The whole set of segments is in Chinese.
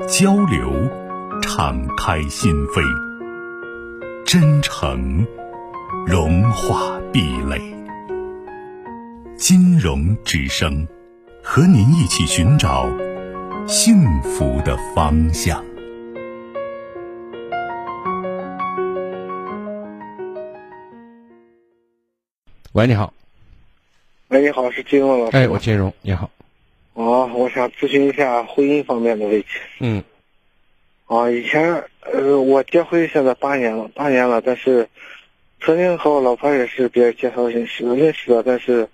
交流，敞开心扉；真诚，融化壁垒。金融之声，和您一起寻找幸福的方向。喂，你好。喂，你好，是金融老师。哎，我金融，你好。哦，我想咨询一下婚姻方面的问题。嗯。啊，以前呃，我结婚现在八年了，八年了，但是曾经和我老婆也是别人介绍认识的，认识的，但是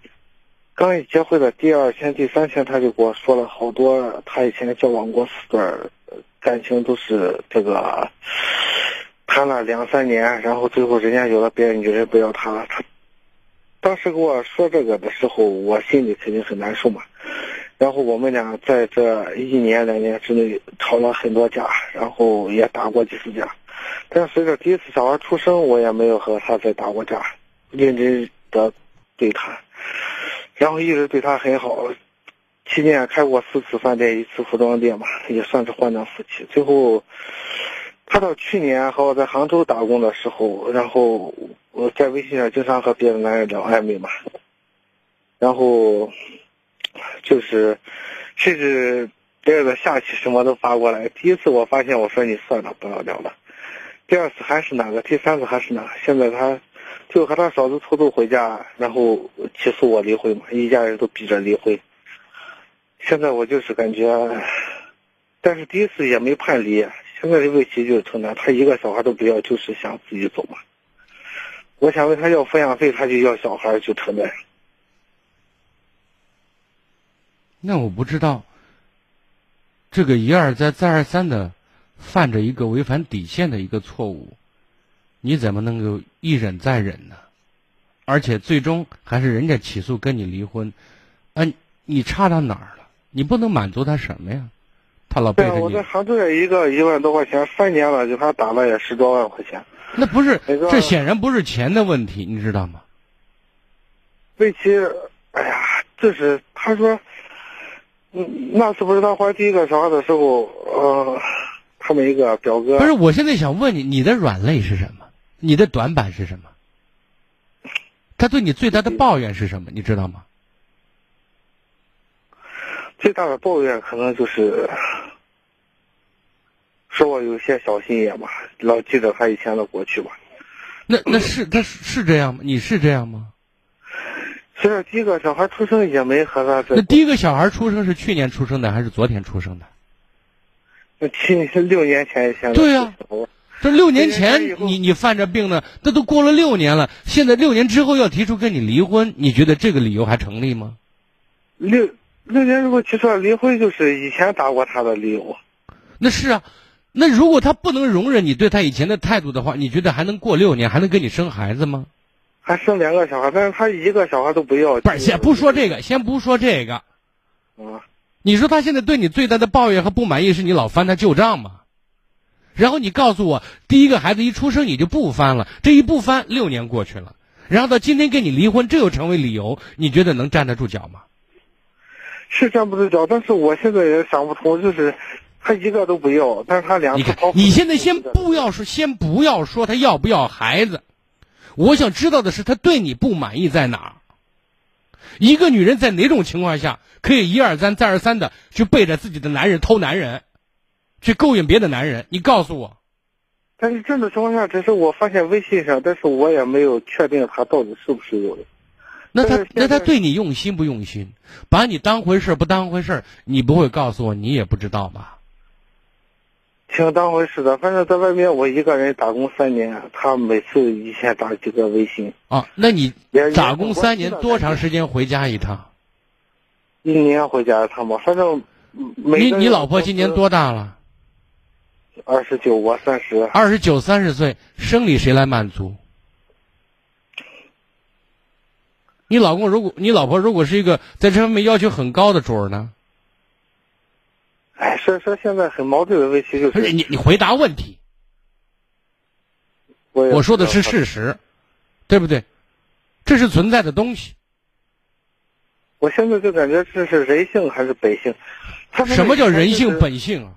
刚一结婚的第二天、第三天，他就给我说了好多他以前交往过四段感情，都是这个谈了两三年，然后最后人家有了别的女人不要他了。他当时跟我说这个的时候，我心里肯定很难受嘛。然后我们俩在这一年两年之内吵了很多架，然后也打过几次架，但随着第一次小孩出生，我也没有和他再打过架，认真的对他，然后一直对他很好，期间开过四次饭店，一次服装店嘛，也算是患难夫妻。最后，他到去年和我在杭州打工的时候，然后我在微信上经常和别的男人聊暧昧嘛，然后。就是，甚至别人的下棋什么都发过来。第一次我发现，我说你算了，不要聊了。第二次还是那个，第三次还是那。现在他就和他嫂子偷偷回家，然后起诉我离婚嘛，一家人都逼着离婚。现在我就是感觉，但是第一次也没判离。现在的问题就是成那，他一个小孩都不要，就是想自己走嘛。我想问他要抚养费，他就要小孩，就成那样。那我不知道，这个一而再再而三的犯着一个违反底线的一个错误，你怎么能够一忍再忍呢？而且最终还是人家起诉跟你离婚，嗯，你差到哪儿了？你不能满足他什么呀？他老背着你。我在杭州也一个一万多块钱，三年了，就他打了也十多万块钱。那不是，这显然不是钱的问题，你知道吗？问题，哎呀，就是他说。嗯，那是不是他怀第一个小孩的时候，呃，他们一个表哥？不是，我现在想问你，你的软肋是什么？你的短板是什么？他对你最大的抱怨是什么？你知道吗？最大的抱怨可能就是说我有些小心眼吧，老记着他以前的过去吧。那那是他是这样吗？你是这样吗？其实第一个小孩出生也没和他。那第一个小孩出生是去年出生的还是昨天出生的？那七六年前以前。对呀，这六年前你你犯着病呢，这都过了六年了，现在六年之后要提出跟你离婚，你觉得这个理由还成立吗？六六年如果提出离婚，就是以前打过他的理由。那是啊，那如果他不能容忍你对他以前的态度的话，你觉得还能过六年，还能跟你生孩子吗？还生两个小孩，但是他一个小孩都不要。不是，先不说这个，先不说这个。啊，你说他现在对你最大的抱怨和不满意是你老翻他旧账吗？然后你告诉我，第一个孩子一出生你就不翻了，这一不翻六年过去了，然后到今天跟你离婚，这又成为理由，你觉得能站得住脚吗？是站不住脚，但是我现在也想不通，就是他一个都不要，但是他两个。你你现在先不要说，先不要说他要不要孩子。我想知道的是，他对你不满意在哪儿？一个女人在哪种情况下可以一而再、再而三的去背着自己的男人偷男人，去勾引别的男人？你告诉我。但是这种情况下，只是我发现微信上，但是我也没有确定他到底是不是有的。那他那他对你用心不用心？把你当回事不当回事？你不会告诉我，你也不知道吧？挺当回事的，反正在外面我一个人打工三年，他每次一天打几个微信。啊，那你打工三年多长时间回家一趟？一年回家一趟吧，反正。你你老婆今年多大了？二十九，我三十。二十九、三十岁，生理谁来满足？你老公如果你老婆如果是一个在这方面要求很高的主儿呢？哎，所以说现在很矛盾的问题就不是是，你你回答问题，我我说的是事实，对不对？这是存在的东西。我现在就感觉这是人性还是本性？他们什么叫人性本性啊？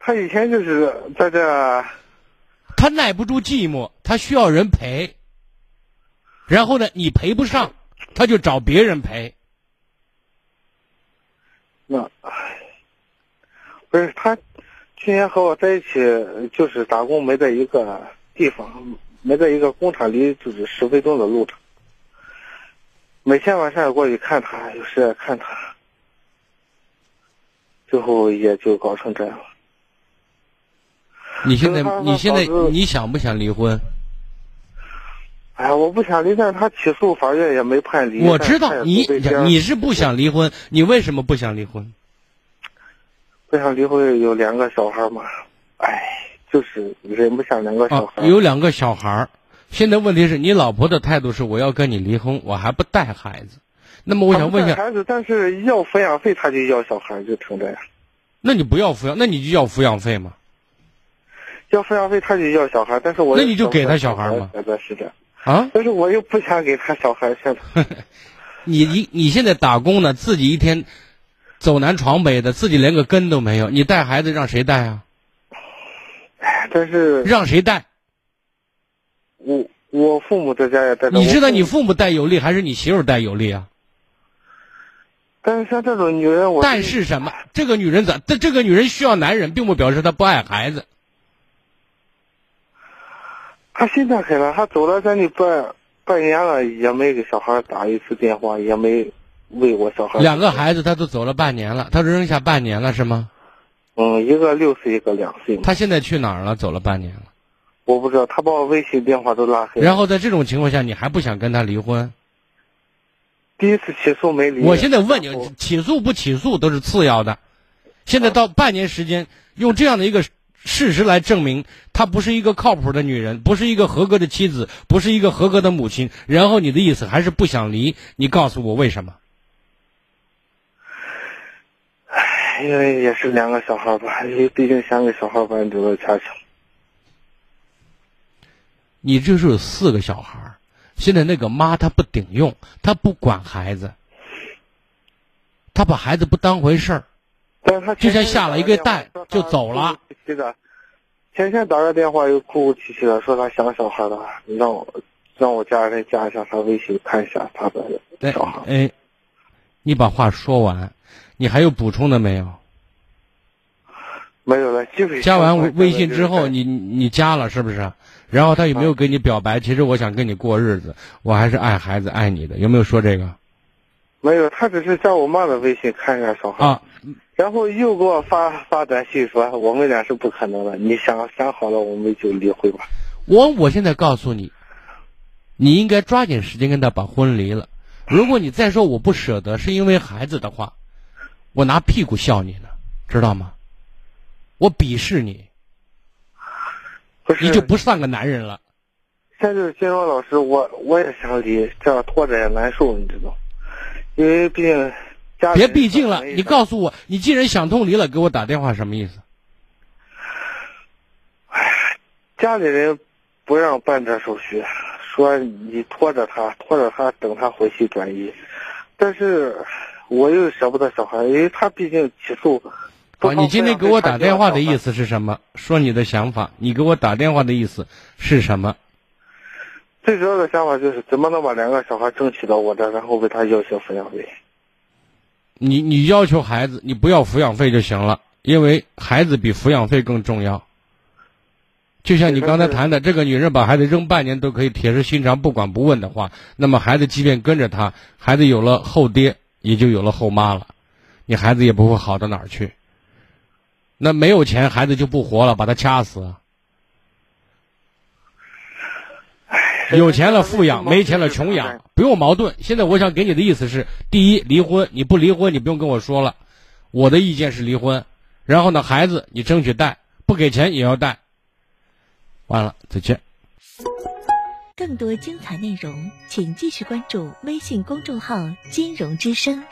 他以前就是在这，他耐不住寂寞，他需要人陪。然后呢，你陪不上，他就找别人陪。那，不是他去年和我在一起，就是打工没在一个地方，没在一个工厂里，就是十分钟的路程。每天晚上也过去看他，有时也看他，最后也就搞成这样了。你现在你现在你想不想离婚？哎呀，我不想离，但是他起诉法院也没判离。我知道你你是不想离婚，你为什么不想离婚？不想离婚，有两个小孩嘛，哎，就是忍不下两个小啊，孩。有两个小孩。现在问题是你老婆的态度是我要跟你离婚，我还不带孩子。那么我想问一下，孩子，但是要抚养费他就要小孩，就成这样。那你不要抚养，那你就要抚养费吗？要抚养费他就要小孩，但是我那你就给他小孩嘛现在是这样，啊？但是我又不想给他小孩，现在你你你现在打工呢，自己一天走南闯北的，自己连个根都没有，你带孩子让谁带啊？哎但是让谁带？我我父母在家也带。你知道你父母带有利还是你媳妇带有利啊？但是像这种女人，我但是什么？这个女人咋？这这个女人需要男人，并不表示她不爱孩子。她心态很了，她走了将近半半年了，也没给小孩打一次电话，也没为我小孩。两个孩子他都走了半年了，他扔下半年了是吗？嗯，一个六岁，一个两岁他。现在去哪儿了？走了半年了。我不知道，他把我微信电话都拉黑了。然后在这种情况下，你还不想跟他离婚？第一次起诉没离。我现在问你，起诉不起诉都是次要的。现在到半年时间，用这样的一个事实来证明她不是一个靠谱的女人，不是一个合格的妻子，不是一个合格的母亲。然后你的意思还是不想离？你告诉我为什么？因为也是两个小孩吧，因为毕竟三个小孩完整的家庭。你这是有四个小孩儿，现在那个妈她不顶用，她不管孩子，她把孩子不当回事儿。但是他就像下了一个蛋就走了哭哭的，前天打个电话又哭哭啼啼的，说他想小孩了，让我让我家人加一下他微信看一下他的哎小孩。哎，你把话说完，你还有补充的没有？没有了，加完微微信之后，你你加了是不是？然后他有没有给你表白？其实我想跟你过日子，我还是爱孩子爱你的，有没有说这个？没有，他只是加我妈的微信看一下小孩，啊，然后又给我发发短信说我们俩是不可能的，你想想好了我们就离婚吧。我我现在告诉你，你应该抓紧时间跟他把婚离了。如果你再说我不舍得是因为孩子的话，我拿屁股笑你呢，知道吗？我鄙视你，你就不算个男人了。现在就是金荣老师，我我也想离，这样拖着也难受，你知道，因为毕竟家里别毕竟了，你告诉我，你既然想通离了，给我打电话什么意思？家里人不让办这手续，说你拖着他，拖着他，等他回去转移。但是我又舍不得小孩，因为他毕竟起诉。好，你今天给我打电话的意思？思是什么？说你的想法。你给我打电话的意思是什么？最主要的想法就是怎么能把两个小孩争取到我这，然后为他要求抚养费。你你要求孩子，你不要抚养费就行了，因为孩子比抚养费更重要。就像你刚才谈的，这个女人把孩子扔半年都可以铁石心肠不管不问的话，那么孩子即便跟着她，孩子有了后爹，也就有了后妈了，你孩子也不会好到哪儿去。那没有钱，孩子就不活了，把他掐死。有钱了富养，没钱了穷养，不用矛盾。现在我想给你的意思是：第一，离婚，你不离婚，你不用跟我说了。我的意见是离婚。然后呢，孩子你争取带，不给钱也要带。完了，再见。更多精彩内容，请继续关注微信公众号“金融之声”。